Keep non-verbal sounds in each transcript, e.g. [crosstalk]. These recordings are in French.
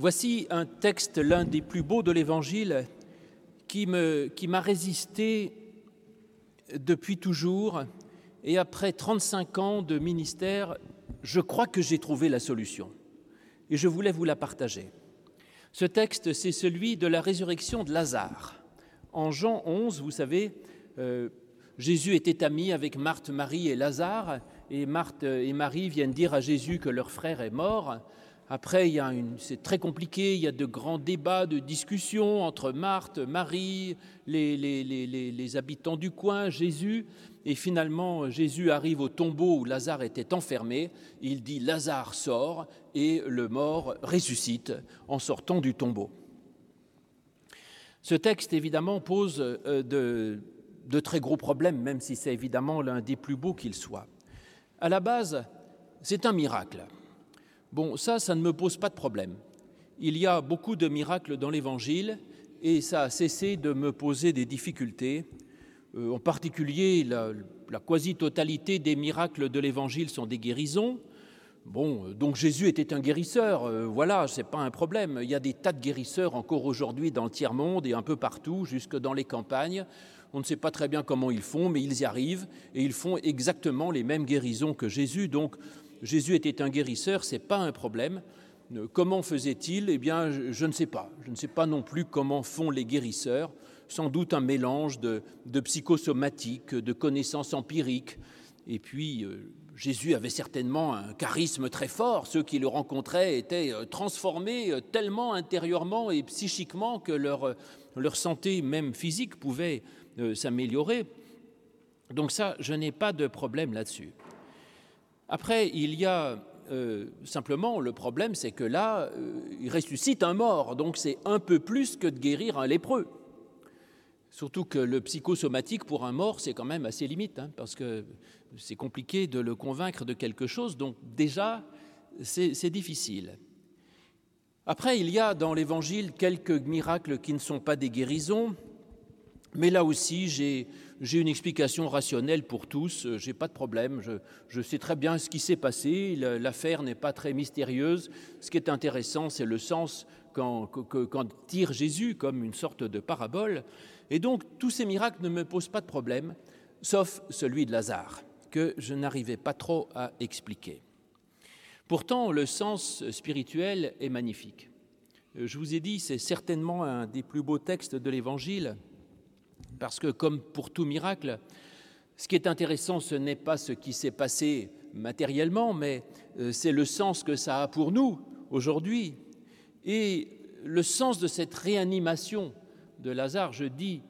Voici un texte, l'un des plus beaux de l'Évangile, qui m'a résisté depuis toujours. Et après 35 ans de ministère, je crois que j'ai trouvé la solution. Et je voulais vous la partager. Ce texte, c'est celui de la résurrection de Lazare. En Jean 11, vous savez, euh, Jésus était ami avec Marthe, Marie et Lazare, et Marthe et Marie viennent dire à Jésus que leur frère est mort. Après, il y a une, c'est très compliqué, il y a de grands débats, de discussions entre Marthe, Marie, les, habitants du coin, Jésus. Et finalement, Jésus arrive au tombeau où Lazare était enfermé. Il dit Lazare sort et le mort ressuscite en sortant du tombeau. Ce texte, évidemment, pose euh, de très gros problèmes, même si c'est évidemment l'un des plus beaux qu'il soit. À la base, c'est un miracle. Bon, ça, ça ne me pose pas de problème. Il y a beaucoup de miracles dans l'Évangile et ça a cessé de me poser des difficultés. Euh, en particulier, la, quasi-totalité des miracles de l'Évangile sont des guérisons. Bon, donc Jésus était un guérisseur, euh, voilà, c'est pas un problème. Il y a des tas de guérisseurs encore aujourd'hui dans le tiers-monde et un peu partout, jusque dans les campagnes. On ne sait pas très bien comment ils font, mais ils y arrivent et ils font exactement les mêmes guérisons que Jésus. Donc Jésus était un guérisseur, c'est pas un problème. Euh, comment faisait-il? Eh bien, je, ne sais pas. Je ne sais pas non plus comment font les guérisseurs. Sans doute un mélange de, psychosomatique, de connaissances empiriques. Et puis, euh, Jésus avait certainement un charisme très fort. Ceux qui le rencontraient étaient euh, transformés tellement intérieurement et psychiquement que leur, leur santé, même physique, pouvait s'améliorer. Donc ça, je n'ai pas de problème là-dessus. Après, il y a euh, simplement le problème, c'est que là, euh, il ressuscite un mort, donc c'est un peu plus que de guérir un lépreux. Surtout que le psychosomatique pour un mort, c'est quand même assez limite, hein, parce que c'est compliqué de le convaincre de quelque chose, donc déjà, c'est difficile. Après, il y a dans l'Évangile quelques miracles qui ne sont pas des guérisons, mais là aussi, j'ai une explication rationnelle pour tous, euh, j'ai pas de problème, je, sais très bien ce qui s'est passé, l'affaire n'est pas très mystérieuse. Ce qui est intéressant, c'est le sens qu'en tire Jésus comme une sorte de parabole. Et donc, tous ces miracles ne me posent pas de problème, sauf celui de Lazare, que je n'arrivais pas trop à expliquer. Pourtant, le sens spirituel est magnifique. Euh, je vous ai dit, c'est certainement un des plus beaux textes de l'Évangile parce que comme pour tout miracle, ce qui est intéressant, ce n'est pas ce qui s'est passé matériellement, mais euh, c'est le sens que ça a pour nous aujourd'hui. Et le sens de cette réanimation de Lazare, je dis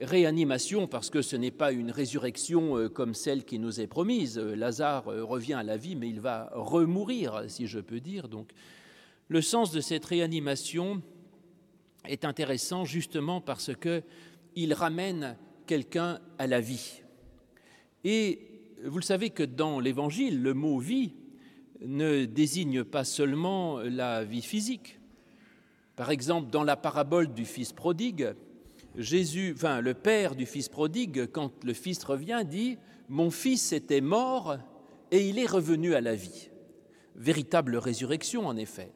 réanimation parce que ce n'est pas une résurrection euh, comme celle qui nous est promise. Lazare euh, revient à la vie, mais il va remourir, si je peux dire. Donc, le sens de cette réanimation est intéressant justement parce que il ramène quelqu'un à la vie. Et vous le savez que dans l'Évangile, le mot vie ne désigne pas seulement la vie physique. Par exemple, dans la parabole du fils prodigue, Jésus, enfin le père du fils prodigue, quand le fils revient, dit Mon fils était mort et il est revenu à la vie. Véritable résurrection, en effet.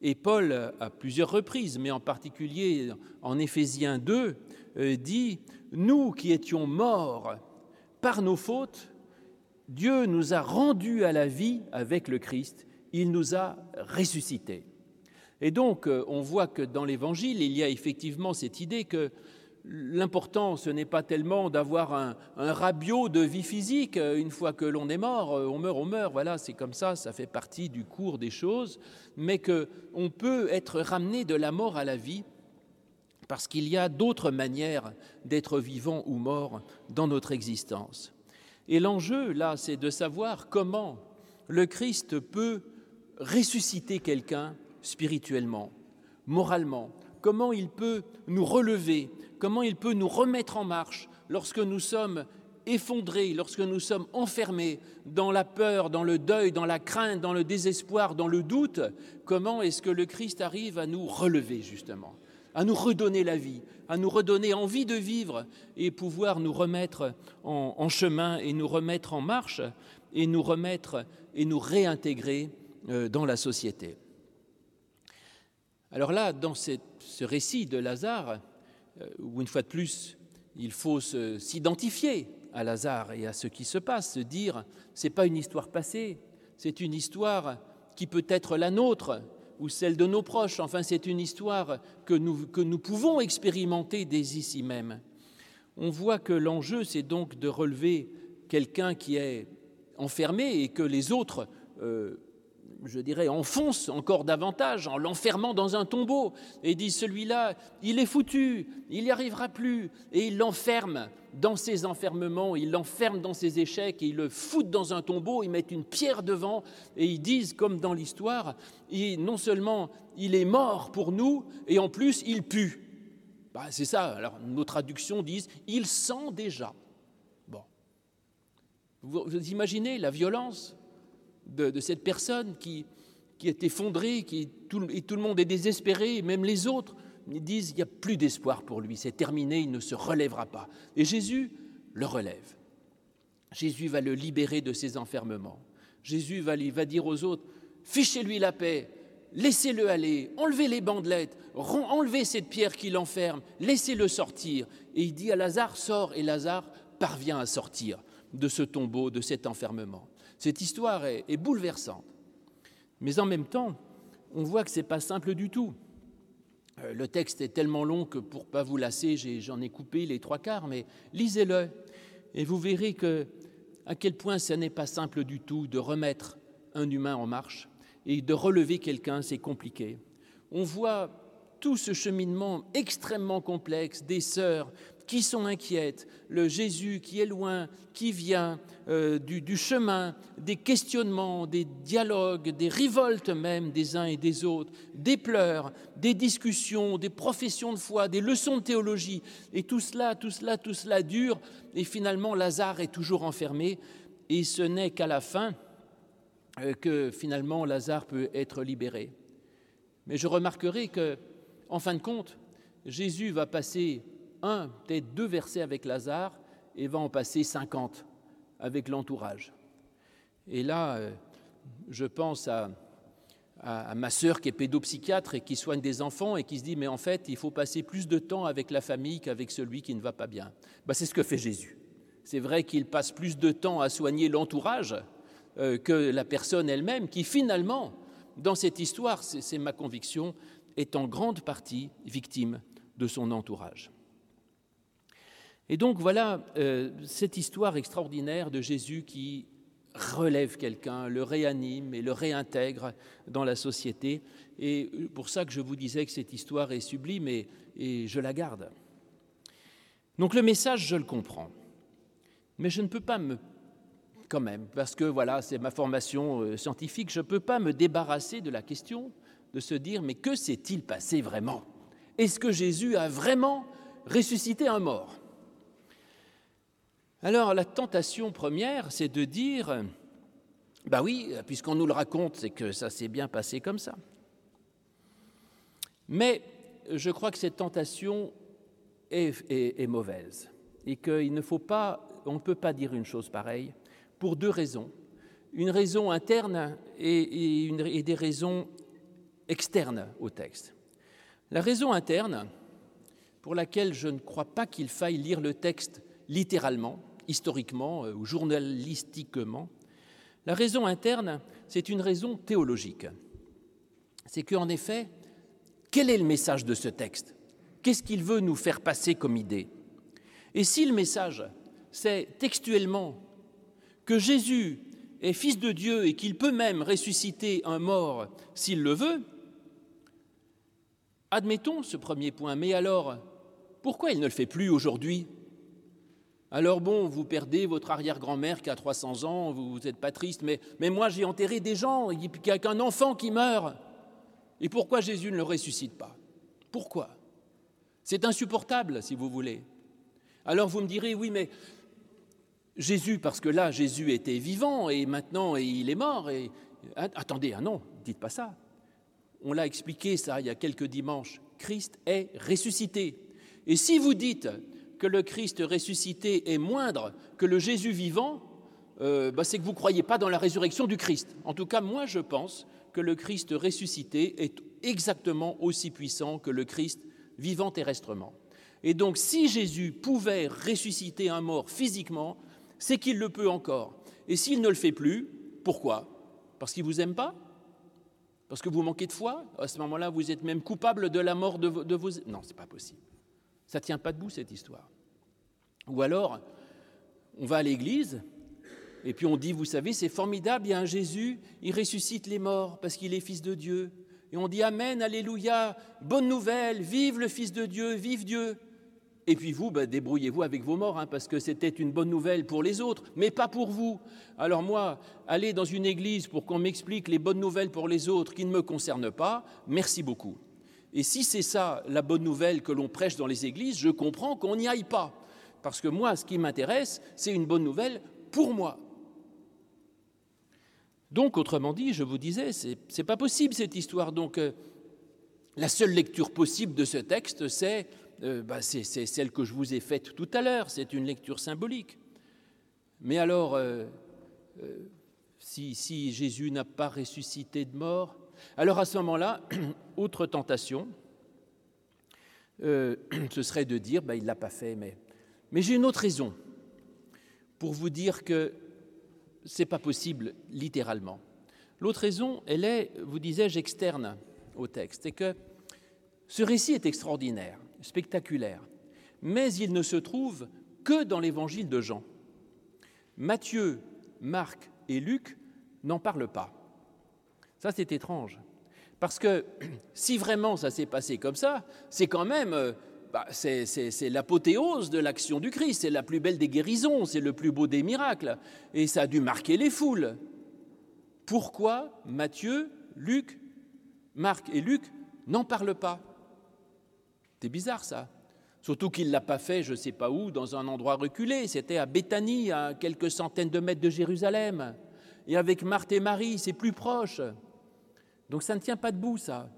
Et Paul, à plusieurs reprises, mais en particulier en Éphésiens 2, euh, dit, Nous qui étions morts par nos fautes, Dieu nous a rendus à la vie avec le Christ, il nous a ressuscités. Et donc, euh, on voit que dans l'Évangile, il y a effectivement cette idée que l'important, ce n'est pas tellement d'avoir un, un, rabiot de vie physique, euh, une fois que l'on est mort, on meurt, on meurt, voilà, c'est comme ça, ça fait partie du cours des choses, mais qu'on peut être ramené de la mort à la vie parce qu'il y a d'autres manières d'être vivant ou mort dans notre existence. Et l'enjeu, là, c'est de savoir comment le Christ peut ressusciter quelqu'un spirituellement, moralement, comment il peut nous relever, comment il peut nous remettre en marche lorsque nous sommes effondrés, lorsque nous sommes enfermés dans la peur, dans le deuil, dans la crainte, dans le désespoir, dans le doute, comment est-ce que le Christ arrive à nous relever justement à nous redonner la vie, à nous redonner envie de vivre et pouvoir nous remettre en, chemin et nous remettre en marche et nous remettre et nous réintégrer euh, dans la société. Alors là, dans ce récit de Lazare, où une fois de plus, il faut s'identifier à Lazare et à ce qui se passe, se dire, c'est pas une histoire passée, c'est une histoire qui peut être la nôtre ou celle de nos proches, enfin c'est une histoire que nous, que pouvons expérimenter dès ici même. On voit que l'enjeu, c'est donc de relever quelqu'un qui est enfermé et que les autres euh, je dirais, enfonce encore davantage en l'enfermant dans un tombeau et dit celui-là, il est foutu, il n'y arrivera plus, et il l'enferme dans ses enfermements, il l'enferme dans ses échecs, et il le fout dans un tombeau, ils mettent une pierre devant, et ils disent, comme dans l'histoire, non seulement il est mort pour nous, et en plus il pue. Bah, c'est ça, alors nos traductions disent, il sent déjà. Bon. vous imaginez la violence de, cette personne qui, qui est effondrée, qui, tout, et tout le monde est désespéré, même les autres disent il n'y a plus d'espoir pour lui, c'est terminé, il ne se relèvera pas. Et Jésus le relève. Jésus va le libérer de ses enfermements. Jésus va, va dire aux autres fichez-lui la paix, laissez-le aller, enlevez les bandelettes, enlevez cette pierre qui l'enferme, laissez-le sortir. Et il dit à Lazare sors, et Lazare parvient à sortir de ce tombeau, de cet enfermement. Cette histoire est, bouleversante. Mais en même temps, on voit que ce n'est pas simple du tout. Euh, le texte est tellement long que pour pas vous lasser, j'en ai, coupé les trois quarts, mais lisez-le et vous verrez que, à quel point ce n'est pas simple du tout de remettre un humain en marche et de relever quelqu'un, c'est compliqué. On voit tout ce cheminement extrêmement complexe des sœurs qui sont inquiètes, le Jésus qui est loin, qui vient, euh, du, chemin, des questionnements, des dialogues, des révoltes même des uns et des autres, des pleurs, des discussions, des professions de foi, des leçons de théologie. Et tout cela, tout cela, tout cela dure. Et finalement, Lazare est toujours enfermé. Et ce n'est qu'à la fin euh, que finalement Lazare peut être libéré. Mais je remarquerai que, en fin de compte, Jésus va passer un, peut-être deux versets avec Lazare et va en passer cinquante avec l'entourage. Et là, euh, je pense à, ma sœur qui est pédopsychiatre et qui soigne des enfants et qui se dit, mais en fait, il faut passer plus de temps avec la famille qu'avec celui qui ne va pas bien. Ben, c'est ce que fait Jésus. C'est vrai qu'il passe plus de temps à soigner l'entourage euh, que la personne elle-même, qui finalement, dans cette histoire, c'est ma conviction, est en grande partie victime de son entourage. Et donc voilà euh, cette histoire extraordinaire de Jésus qui relève quelqu'un, le réanime et le réintègre dans la société. Et pour ça que je vous disais que cette histoire est sublime et, je la garde. Donc le message, je le comprends. Mais je ne peux pas me, quand même, parce que voilà, c'est ma formation euh, scientifique, je ne peux pas me débarrasser de la question de se dire, mais que s'est-il passé vraiment? Est-ce que Jésus a vraiment ressuscité un mort? Alors la tentation première, c'est de dire, bah oui, puisqu'on nous le raconte, c'est que ça s'est bien passé comme ça. Mais je crois que cette tentation est, mauvaise et qu'il ne faut pas, on ne peut pas dire une chose pareille pour deux raisons. Une raison interne et, et des raisons externes au texte. La raison interne, pour laquelle je ne crois pas qu'il faille lire le texte littéralement, historiquement euh, ou journalistiquement. La raison interne, c'est une raison théologique. C'est qu'en effet, quel est le message de ce texte? Qu'est-ce qu'il veut nous faire passer comme idée? Et si le message, c'est textuellement que Jésus est fils de Dieu et qu'il peut même ressusciter un mort s'il le veut, admettons ce premier point, mais alors, pourquoi il ne le fait plus aujourd'hui? Alors bon, vous perdez votre arrière-grand-mère qui a 300 ans, vous n'êtes pas triste, mais, moi j'ai enterré des gens, il n'y a qu'un enfant qui meurt. Et pourquoi Jésus ne le ressuscite pas? Pourquoi? C'est insupportable, si vous voulez. Alors vous me direz, oui, mais Jésus, parce que là, Jésus était vivant et maintenant il est mort. Et... Attendez, ah non, dites pas ça. On l'a expliqué ça il y a quelques dimanches. Christ est ressuscité. Et si vous dites que le Christ ressuscité est moindre que le Jésus vivant, euh, bah, c'est que vous ne croyez pas dans la résurrection du Christ. En tout cas, moi, je pense que le Christ ressuscité est exactement aussi puissant que le Christ vivant terrestrement. Et donc si Jésus pouvait ressusciter un mort physiquement, c'est qu'il le peut encore. Et s'il ne le fait plus, pourquoi? Parce qu'il ne vous aime pas? Parce que vous manquez de foi? À ce moment-là, vous êtes même coupable de la mort de, vos... Non, ce n'est pas possible. Ça ne tient pas debout, cette histoire. Ou alors, on va à l'église, et puis on dit, vous savez, c'est formidable, il y a un Jésus, il ressuscite les morts parce qu'il est fils de Dieu. Et on dit Amen, Alléluia, bonne nouvelle, vive le Fils de Dieu, vive Dieu. Et puis vous, ben, débrouillez-vous avec vos morts, hein, parce que c'était une bonne nouvelle pour les autres, mais pas pour vous. Alors moi, aller dans une église pour qu'on m'explique les bonnes nouvelles pour les autres qui ne me concernent pas, merci beaucoup. Et si c'est ça la bonne nouvelle que l'on prêche dans les églises, je comprends qu'on n'y aille pas. Parce que moi, ce qui m'intéresse, c'est une bonne nouvelle pour moi. Donc, autrement dit, je vous disais, ce n'est pas possible cette histoire. Donc, euh, la seule lecture possible de ce texte, c'est euh, bah, celle que je vous ai faite tout à l'heure. C'est une lecture symbolique. Mais alors, euh, si, Jésus n'a pas ressuscité de mort, alors à ce moment-là, [clears throat] autre tentation, [clears throat] ce serait de dire, bah, il ne l'a pas fait, mais, mais j'ai une autre raison pour vous dire que c'est pas possible littéralement. L'autre raison, elle est, vous disais-je, externe au texte, c'est que ce récit est extraordinaire, spectaculaire, mais il ne se trouve que dans l'évangile de Jean. Matthieu, Marc et Luc n'en parlent pas. Ça, c'est étrange. Parce que [clears throat] si vraiment ça s'est passé comme ça, c'est quand même euh, bah, c'est l'apothéose de l'action du Christ, c'est la plus belle des guérisons, c'est le plus beau des miracles, et ça a dû marquer les foules. Pourquoi Matthieu, Luc, Marc et Luc n'en parlent pas? C'est bizarre ça. Surtout qu'il ne l'a pas fait, je ne sais pas où, dans un endroit reculé. C'était à Béthanie, à quelques centaines de mètres de Jérusalem. Et avec Marthe et Marie, c'est plus proche. Donc ça ne tient pas debout, ça.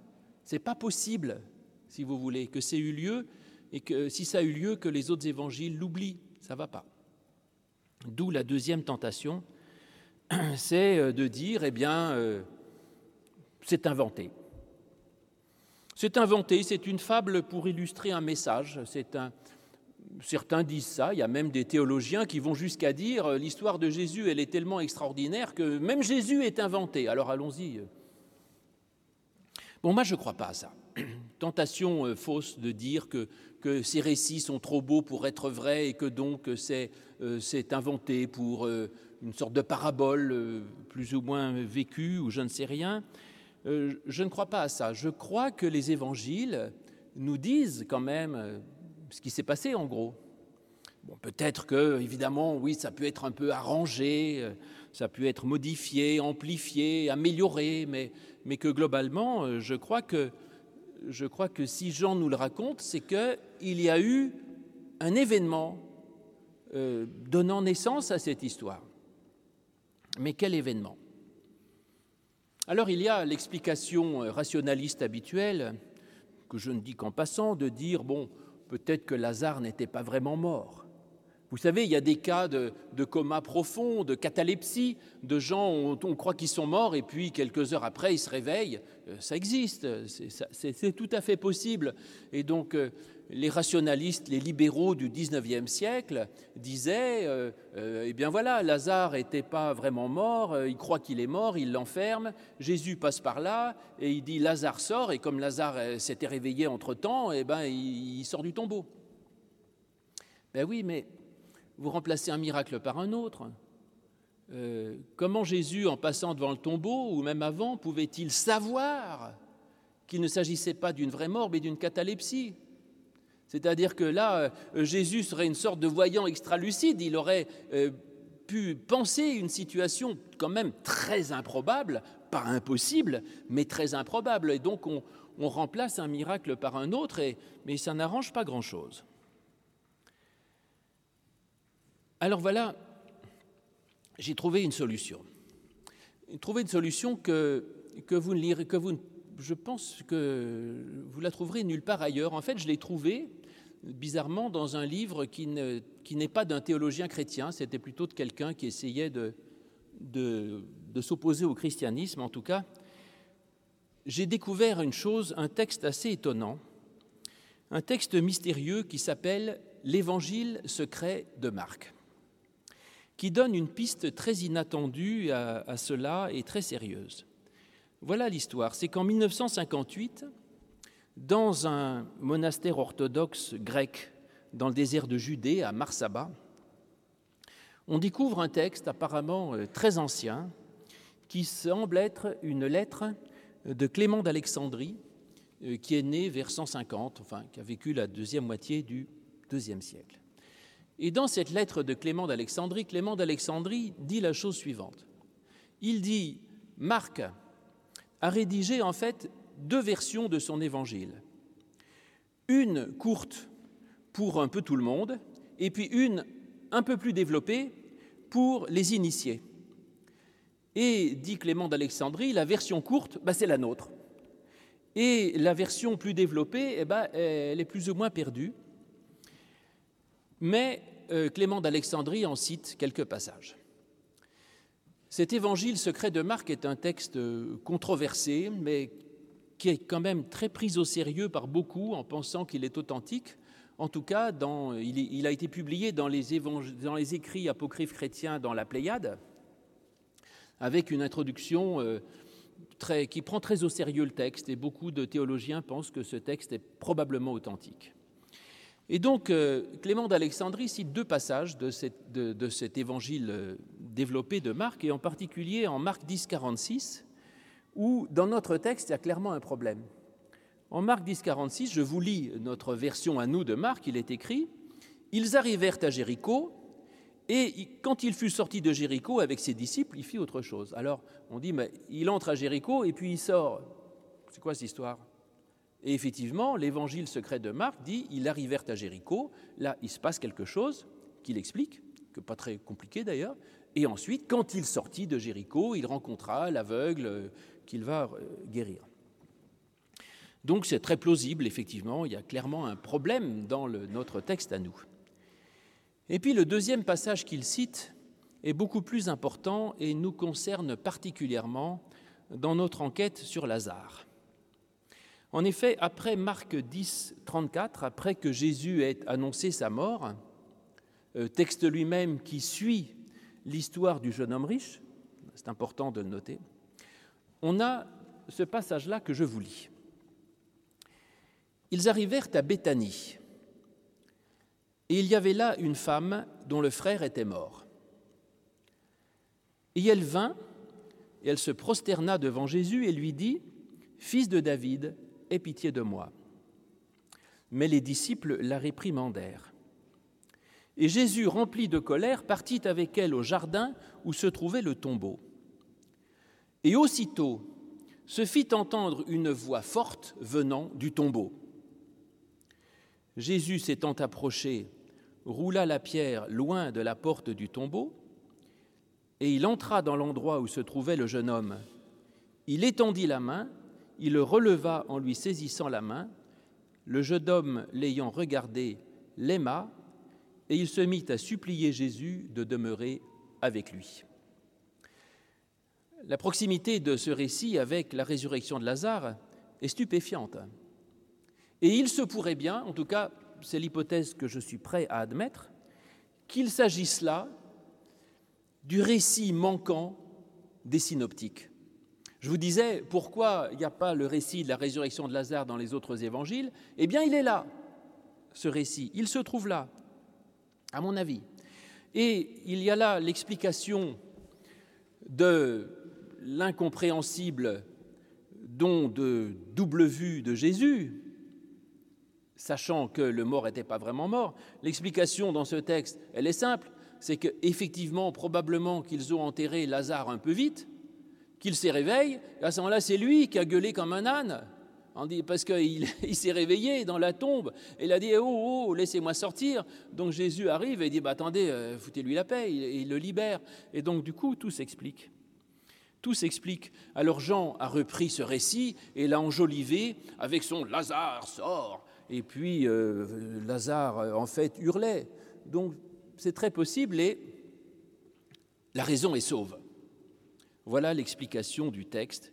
C'est pas possible, si vous voulez, que c'est eu lieu et que si ça a eu lieu, que les autres évangiles l'oublient. Ça va pas. D'où la deuxième tentation, [clears throat] c'est euh, de dire, eh bien, euh, c'est inventé. C'est inventé, c'est une fable pour illustrer un message. Certains disent ça, il y a même des théologiens qui vont jusqu'à dire euh, l'histoire de Jésus, elle est tellement extraordinaire que même Jésus est inventé. Alors allons-y. Bon, moi je ne crois pas à ça. [clears throat] Tentation fausse de dire que que ces récits sont trop beaux pour être vrais et que donc c'est euh, inventé pour euh, une sorte de parabole euh, plus ou moins vécue ou je ne sais rien. je ne crois pas à ça. Je crois que les évangiles nous disent quand même ce qui s'est passé en gros. Bon, peut-être que, évidemment, oui, ça peut être un peu arrangé, ça peut être modifié, amplifié, amélioré, mais, que globalement, je crois que je crois que si Jean nous le raconte, c'est qu'il y a eu un événement euh, donnant naissance à cette histoire. Mais quel événement? Alors il y a l'explication euh, rationaliste habituelle, que je ne dis qu'en passant, de dire, bon, peut-être que Lazare n'était pas vraiment mort. Vous savez, il y a des cas de, coma profond, de catalepsie, de gens, on, on croit qu'ils sont morts et puis quelques heures après, ils se réveillent. Euh, ça existe, c'est tout à fait possible. Et donc, euh, les rationalistes, les libéraux du 19e siècle disaient, euh, eh bien voilà, Lazare n'était pas vraiment mort, il croit qu'il est mort, il l'enferme, Jésus passe par là et il dit Lazare sort, et comme Lazare s'était réveillé entre-temps, eh ben, il, il sort du tombeau. Ben oui, mais vous remplacez un miracle par un autre. Euh, comment Jésus, en passant devant le tombeau, ou même avant, pouvait-il savoir qu'il ne s'agissait pas d'une vraie mort, mais d'une catalepsie? C'est-à-dire que là, euh, Jésus serait une sorte de voyant extra-lucide, il aurait euh, pu penser une situation quand même très improbable, pas impossible, mais très improbable. Et donc on, remplace un miracle par un autre, mais ça n'arrange pas grand-chose. Alors voilà, j'ai trouvé une solution. Trouvé une solution que, vous ne lirez, que vous, je pense que vous la trouverez nulle part ailleurs. En fait, je l'ai trouvée bizarrement dans un livre qui, ne, qui n'est pas d'un théologien chrétien, c'était plutôt de quelqu'un qui essayait de s'opposer au christianisme en tout cas. j'ai découvert une chose, un texte assez étonnant, un texte mystérieux qui s'appelle L'Évangile secret de Marc, qui donne une piste très inattendue à, cela et très sérieuse. Voilà l'histoire. C'est qu'en 1958, dans un monastère orthodoxe grec dans le désert de Judée, à Marsaba, on découvre un texte apparemment euh, très ancien qui semble être une lettre de Clément d'Alexandrie, euh, qui est né vers 150, enfin qui a vécu la deuxième moitié du deuxième siècle. Et dans cette lettre de Clément d'Alexandrie, Clément d'Alexandrie dit la chose suivante. Il dit Marc a rédigé en fait deux versions de son évangile. Une courte pour un peu tout le monde, et puis une un peu plus développée pour les initiés. Et, dit Clément d'Alexandrie, la version courte, bah, c'est la nôtre. Et la version plus développée, eh ben, elle est plus ou moins perdue. Mais euh, Clément d'Alexandrie en cite quelques passages. Cet évangile secret de Marc est un texte euh, controversé, mais qui est quand même très pris au sérieux par beaucoup en pensant qu'il est authentique. En tout cas, il, a été publié dans les, écrits apocryphes chrétiens dans la Pléiade, avec une introduction euh, qui prend très au sérieux le texte, et beaucoup de théologiens pensent que ce texte est probablement authentique. Et donc, euh, Clément d'Alexandrie cite deux passages de, cet évangile euh, développé de Marc, et en particulier en Marc 10, 46, où dans notre texte, il y a clairement un problème. En Marc 10, 46, je vous lis notre version à nous de Marc, il est écrit Ils arrivèrent à Jéricho, et quand il fut sorti de Jéricho avec ses disciples, il fit autre chose. Alors, on dit mais Il entre à Jéricho et puis il sort. C'est quoi cette histoire? Et effectivement, l'évangile secret de Marc dit ils arrivèrent à Jéricho, là il se passe quelque chose qu'il explique, que pas très compliqué d'ailleurs, et ensuite, quand il sortit de Jéricho, il rencontra l'aveugle euh, qu'il va euh, guérir. Donc c'est très plausible, effectivement, il y a clairement un problème dans notre texte à nous. Et puis le deuxième passage qu'il cite est beaucoup plus important et nous concerne particulièrement dans notre enquête sur Lazare. En effet, après Marc 10, 34, après que Jésus ait annoncé sa mort, euh, texte lui-même qui suit l'histoire du jeune homme riche, c'est important de le noter, on a ce passage-là que je vous lis. Ils arrivèrent à Béthanie, et il y avait là une femme dont le frère était mort. Et elle vint, et elle se prosterna devant Jésus et lui dit, Fils de David, aie pitié de moi. Mais les disciples la réprimandèrent. Et Jésus, rempli de colère, partit avec elle au jardin où se trouvait le tombeau. Et aussitôt se fit entendre une voix forte venant du tombeau. Jésus s'étant approché, roula la pierre loin de la porte du tombeau, et il entra dans l'endroit où se trouvait le jeune homme. Il étendit la main il le releva en lui saisissant la main. Le jeune homme, l'ayant regardé, l'aima, et il se mit à supplier Jésus de demeurer avec lui. La proximité de ce récit avec la résurrection de Lazare est stupéfiante. Et il se pourrait bien, en tout cas c'est l'hypothèse que je suis prêt à admettre, qu'il s'agisse là du récit manquant des synoptiques. Je vous disais pourquoi il n'y a pas le récit de la résurrection de Lazare dans les autres évangiles? Eh bien, il est là, ce récit. Il se trouve là, à mon avis. Et il y a là l'explication de l'incompréhensible don de double vue de Jésus, sachant que le mort n'était pas vraiment mort. L'explication dans ce texte, elle est simple, c'est qu'effectivement, probablement qu'ils ont enterré Lazare un peu vite, qu'il s'est réveillé, à ce moment-là, c'est lui qui a gueulé comme un âne, parce qu'il [laughs] il, s'est réveillé dans la tombe, et il a dit, oh, oh, laissez-moi sortir. Donc Jésus arrive et dit, bah, attendez, euh, foutez-lui la paix, et il, le libère. Et donc, du coup, tout s'explique. Tout s'explique. Alors Jean a repris ce récit et l'a enjolivé avec son Lazare sort. Et puis euh, Lazare, en fait, hurlait. Donc c'est très possible et la raison est sauve. Voilà l'explication du texte.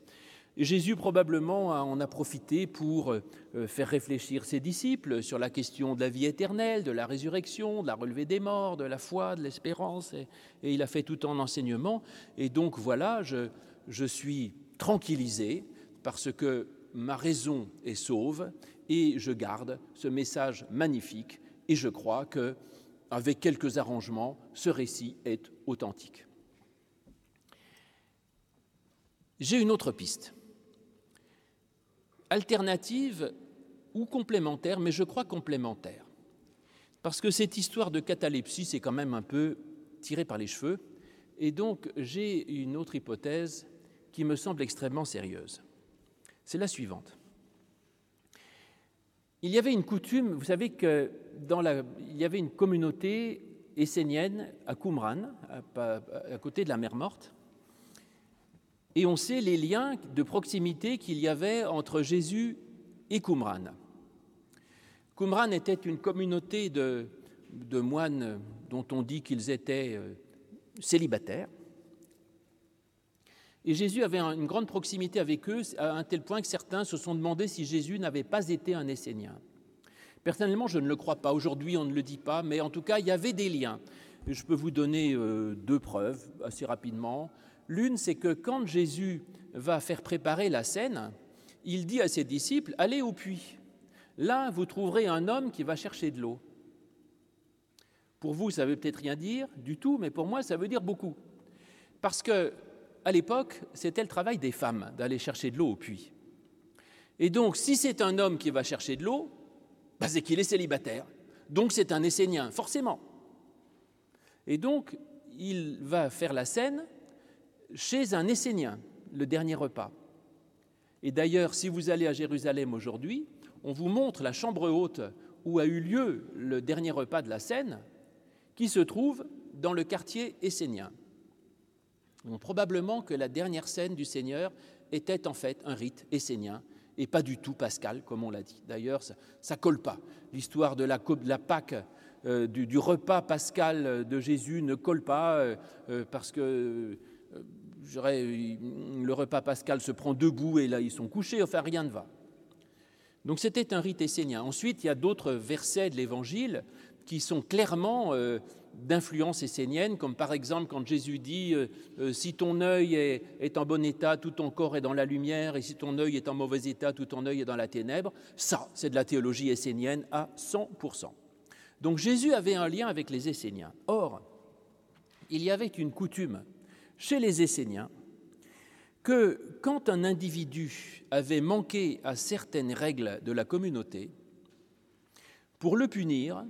Jésus probablement en a profité pour euh, faire réfléchir ses disciples sur la question de la vie éternelle, de la résurrection, de la relevée des morts, de la foi, de l'espérance, et, il a fait tout en enseignement. Et donc voilà, je, suis tranquillisé parce que ma raison est sauve et je garde ce message magnifique et je crois que avec quelques arrangements, ce récit est authentique. J'ai une autre piste alternative ou complémentaire, mais je crois complémentaire. Parce que cette histoire de catalepsie, c'est quand même un peu tiré par les cheveux. Et donc, j'ai une autre hypothèse qui me semble extrêmement sérieuse. C'est la suivante. Il y avait une coutume, vous savez que dans la, il y avait une communauté essénienne à Qumran, à, à côté de la mer Morte, et on sait les liens de proximité qu'il y avait entre Jésus et Qumran. Qumran était une communauté de, moines dont on dit qu'ils étaient euh, célibataires. Et Jésus avait une grande proximité avec eux, à un tel point que certains se sont demandé si Jésus n'avait pas été un Essénien. Personnellement, je ne le crois pas. Aujourd'hui, on ne le dit pas, mais en tout cas, il y avait des liens. Je peux vous donner euh, deux preuves assez rapidement. L'une, c'est que quand Jésus va faire préparer la scène, il dit à ses disciples, allez au puits. Là, vous trouverez un homme qui va chercher de l'eau. Pour vous, ça veut peut-être rien dire du tout, mais pour moi, ça veut dire beaucoup. Parce que, à l'époque, c'était le travail des femmes d'aller chercher de l'eau au puits. Et donc, si c'est un homme qui va chercher de l'eau, bah, c'est qu'il est célibataire. Donc, c'est un Essénien, forcément. Et donc, il va faire la scène chez un Essénien, le dernier repas. Et d'ailleurs, si vous allez à Jérusalem aujourd'hui, on vous montre la chambre haute où a eu lieu le dernier repas de la Seine, qui se trouve dans le quartier essénien. Donc, probablement que la dernière scène du Seigneur était en fait un rite essénien et pas du tout pascal, comme on l'a dit. D'ailleurs, ça ne colle pas. L'histoire de la, de la Pâque, euh, du, repas pascal de Jésus ne colle pas euh, euh, parce que le repas pascal se prend debout et là ils sont couchés, enfin rien ne va. Donc c'était un rite essénien. Ensuite, il y a d'autres versets de l'Évangile qui sont clairement euh, d'influence essénienne, comme par exemple quand Jésus dit euh, euh, Si ton œil est, est, en bon état, tout ton corps est dans la lumière, et si ton œil est en mauvais état, tout ton œil est dans la ténèbre. Ça, c'est de la théologie essénienne à 100%. Donc Jésus avait un lien avec les Esséniens. Or, il y avait une coutume chez les Esséniens que quand un individu avait manqué à certaines règles de la communauté, pour le punir,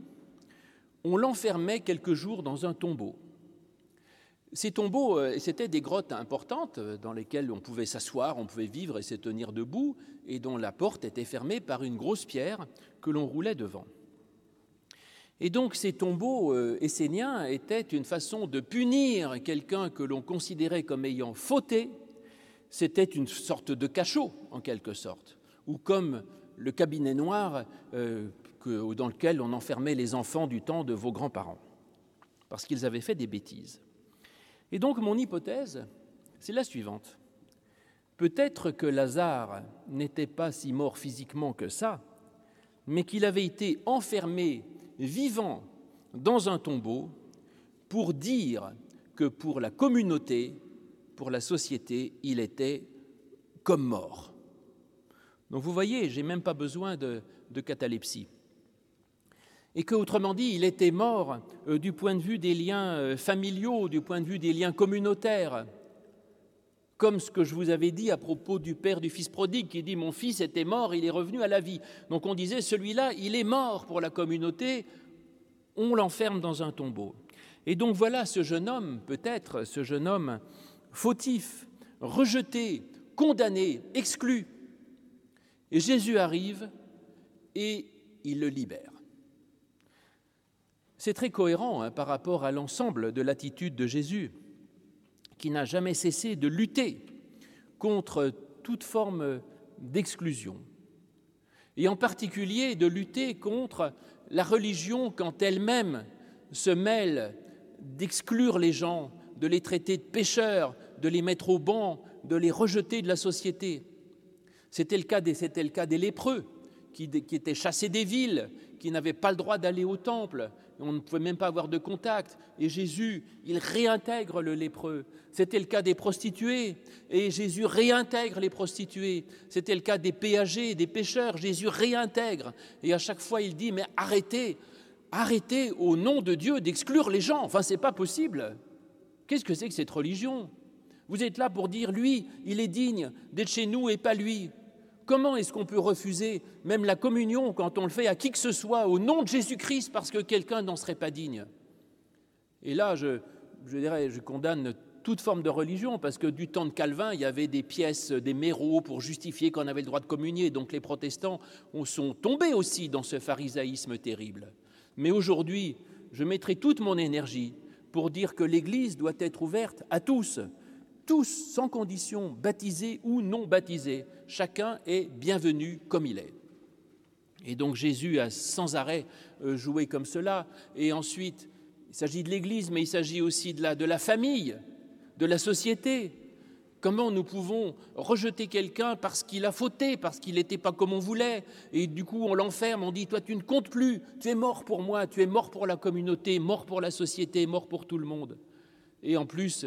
on l'enfermait quelques jours dans un tombeau. Ces tombeaux, euh, c'était des grottes importantes dans lesquelles on pouvait s'asseoir, on pouvait vivre et se tenir debout, et dont la porte était fermée par une grosse pierre que l'on roulait devant. Et donc ces tombeaux euh, esséniens étaient une façon de punir quelqu'un que l'on considérait comme ayant fauté. C'était une sorte de cachot, en quelque sorte, ou comme le cabinet noir euh, dans lequel on enfermait les enfants du temps de vos grands-parents, parce qu'ils avaient fait des bêtises. Et donc mon hypothèse, c'est la suivante. Peut-être que Lazare n'était pas si mort physiquement que ça, mais qu'il avait été enfermé vivant dans un tombeau pour dire que pour la communauté, pour la société, il était comme mort. Donc vous voyez, j'ai même pas besoin de, catalepsie. Et que, autrement dit, il était mort euh, du point de vue des liens euh, familiaux, du point de vue des liens communautaires, comme ce que je vous avais dit à propos du père du fils prodigue qui dit Mon fils était mort, il est revenu à la vie. Donc on disait Celui-là, il est mort pour la communauté, on l'enferme dans un tombeau. Et donc voilà ce jeune homme, peut-être ce jeune homme fautif, rejeté, condamné, exclu. Et Jésus arrive et il le libère. C'est très cohérent hein, par rapport à l'ensemble de l'attitude de Jésus qui n'a jamais cessé de lutter contre toute forme d'exclusion, et en particulier de lutter contre la religion quand elle-même se mêle d'exclure les gens, de les traiter de pécheurs, de les mettre au banc, de les rejeter de la société. C'était le, cas des, lépreux, qui étaient chassés des villes, qui n'avaient pas le droit d'aller au temple, on ne pouvait même pas avoir de contact. Et Jésus, il réintègre le lépreux. C'était le cas des prostituées, et Jésus réintègre les prostituées. C'était le cas des péagers, des pêcheurs, Jésus réintègre. Et à chaque fois, il dit, mais arrêtez, arrêtez au nom de Dieu d'exclure les gens. Enfin, c'est pas possible. Qu'est-ce que c'est que cette religion? Vous êtes là pour dire, lui, il est digne d'être chez nous et pas lui. Comment est-ce qu'on peut refuser même la communion quand on le fait à qui que ce soit au nom de Jésus-Christ parce que quelqu'un n'en serait pas digne? Et là, je, dirais, je condamne toute forme de religion, parce que du temps de Calvin, il y avait des pièces, des méros pour justifier qu'on avait le droit de communier. Donc les protestants sont tombés aussi dans ce pharisaïsme terrible. Mais aujourd'hui, je mettrai toute mon énergie pour dire que l'Église doit être ouverte à tous, tous sans condition, baptisés ou non baptisés. Chacun est bienvenu comme il est. Et donc Jésus a sans arrêt euh, joué comme cela. Et ensuite, il s'agit de l'Église, mais il s'agit aussi de la, de la famille, de la société. Comment nous pouvons rejeter quelqu'un parce qu'il a fauté, parce qu'il n'était pas comme on voulait, et du coup on l'enferme, on dit, toi tu ne comptes plus, tu es mort pour moi, tu es mort pour la communauté, mort pour la société, mort pour tout le monde. Et en plus,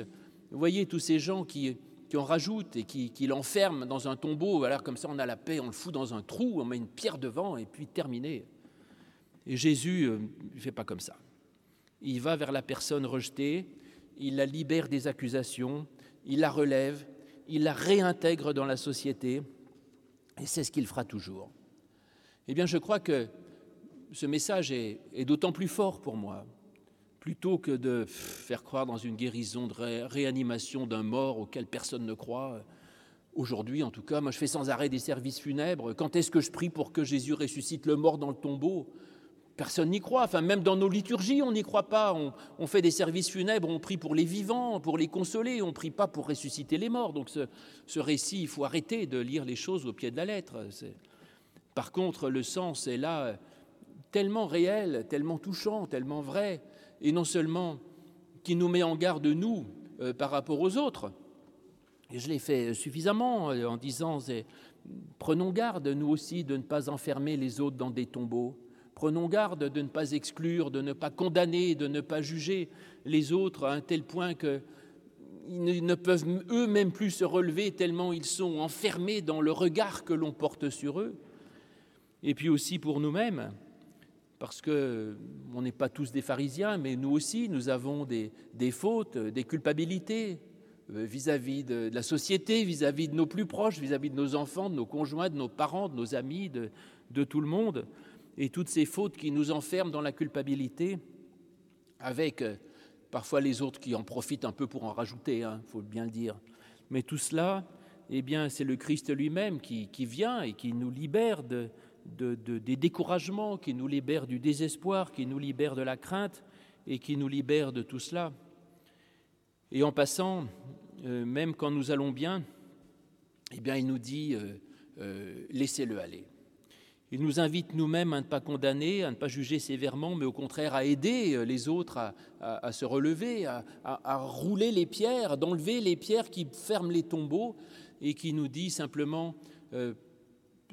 vous voyez tous ces gens qui, en rajoutent et qui, l'enferment dans un tombeau, alors comme ça on a la paix, on le fout dans un trou, on met une pierre devant et puis terminé. Et Jésus ne euh, fait pas comme ça. Il va vers la personne rejetée, il la libère des accusations, il la relève, il la réintègre dans la société, et c'est ce qu'il fera toujours. Eh bien, je crois que ce message est d'autant plus fort pour moi, plutôt que de faire croire dans une guérison, de réanimation d'un mort auquel personne ne croit. Aujourd'hui, en tout cas, moi je fais sans arrêt des services funèbres. Quand est-ce que je prie pour que Jésus ressuscite le mort dans le tombeau? Personne n'y croit. Enfin, même dans nos liturgies, on n'y croit pas. On, fait des services funèbres, on prie pour les vivants, pour les consoler. On ne prie pas pour ressusciter les morts. Donc, ce, ce, récit, il faut arrêter de lire les choses au pied de la lettre. Par contre, le sens est là tellement réel, tellement touchant, tellement vrai et non seulement qui nous met en garde, nous, euh, par rapport aux autres. Et je l'ai fait suffisamment euh, en disant, prenons garde, nous aussi, de ne pas enfermer les autres dans des tombeaux. Prenons garde de ne pas exclure, de ne pas condamner, de ne pas juger les autres à un tel point qu'ils ne peuvent eux-mêmes plus se relever tellement ils sont enfermés dans le regard que l'on porte sur eux. Et puis aussi pour nous-mêmes, parce que on n'est pas tous des pharisiens, mais nous aussi, nous avons des, fautes, des culpabilités euh, vis-à-vis de, la société, vis-à-vis de nos plus proches, vis-à-vis de nos enfants, de nos conjoints, de nos parents, de nos amis, de, tout le monde. Et toutes ces fautes qui nous enferment dans la culpabilité, avec euh, parfois les autres qui en profitent un peu pour en rajouter, il hein, faut bien le dire. Mais tout cela, eh bien, c'est le Christ lui-même qui, vient et qui nous libère de, des découragements, qui nous libèrent du désespoir, qui nous libèrent de la crainte et qui nous libèrent de tout cela. Et en passant, euh, même quand nous allons bien, eh bien, il nous dit euh, euh, laissez-le aller. Il nous invite nous-mêmes à ne pas condamner, à ne pas juger sévèrement, mais au contraire à aider les autres à, se relever, à, à, rouler les pierres, d'enlever les pierres qui ferment les tombeaux, et qui nous dit simplement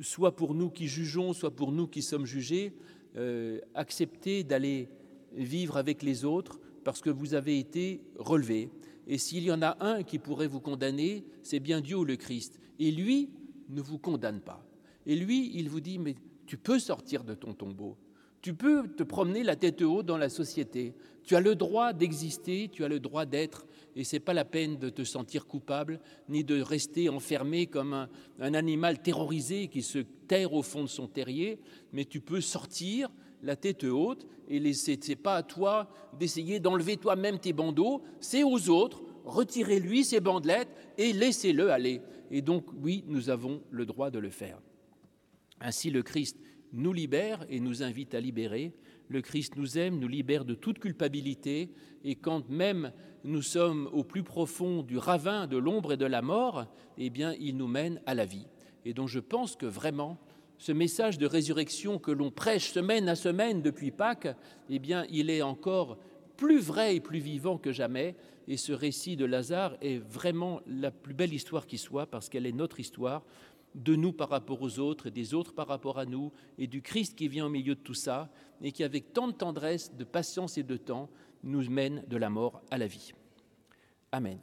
soit pour nous qui jugeons, soit pour nous qui sommes jugés, euh, acceptez d'aller vivre avec les autres parce que vous avez été relevés. Et s'il y en a un qui pourrait vous condamner, c'est bien Dieu ou le Christ. Et lui ne vous condamne pas. Et lui, il vous dit, mais tu peux sortir de ton tombeau. Tu peux te promener la tête haute dans la société. Tu as le droit d'exister, tu as le droit d'être et ce n'est pas la peine de te sentir coupable, ni de rester enfermé comme un, animal terrorisé qui se terre au fond de son terrier, mais tu peux sortir la tête haute et ce n'est pas à toi d'essayer d'enlever toi-même tes bandeaux, c'est aux autres, retirez-lui ses bandelettes et laissez-le aller. Et donc oui, nous avons le droit de le faire. Ainsi le Christ nous libère et nous invite à libérer. Le Christ nous aime, nous libère de toute culpabilité, et quand même nous sommes au plus profond du ravin de l'ombre et de la mort, eh il nous mène à la vie. Et donc je pense que vraiment, ce message de résurrection que l'on prêche semaine à semaine depuis Pâques, eh bien, il est encore plus vrai et plus vivant que jamais. Et ce récit de Lazare est vraiment la plus belle histoire qui soit, parce qu'elle est notre histoire, de nous par rapport aux autres et des autres par rapport à nous, et du Christ qui vient au milieu de tout ça, et qui, avec tant de tendresse, de patience et de temps, nous mène de la mort à la vie. Amen.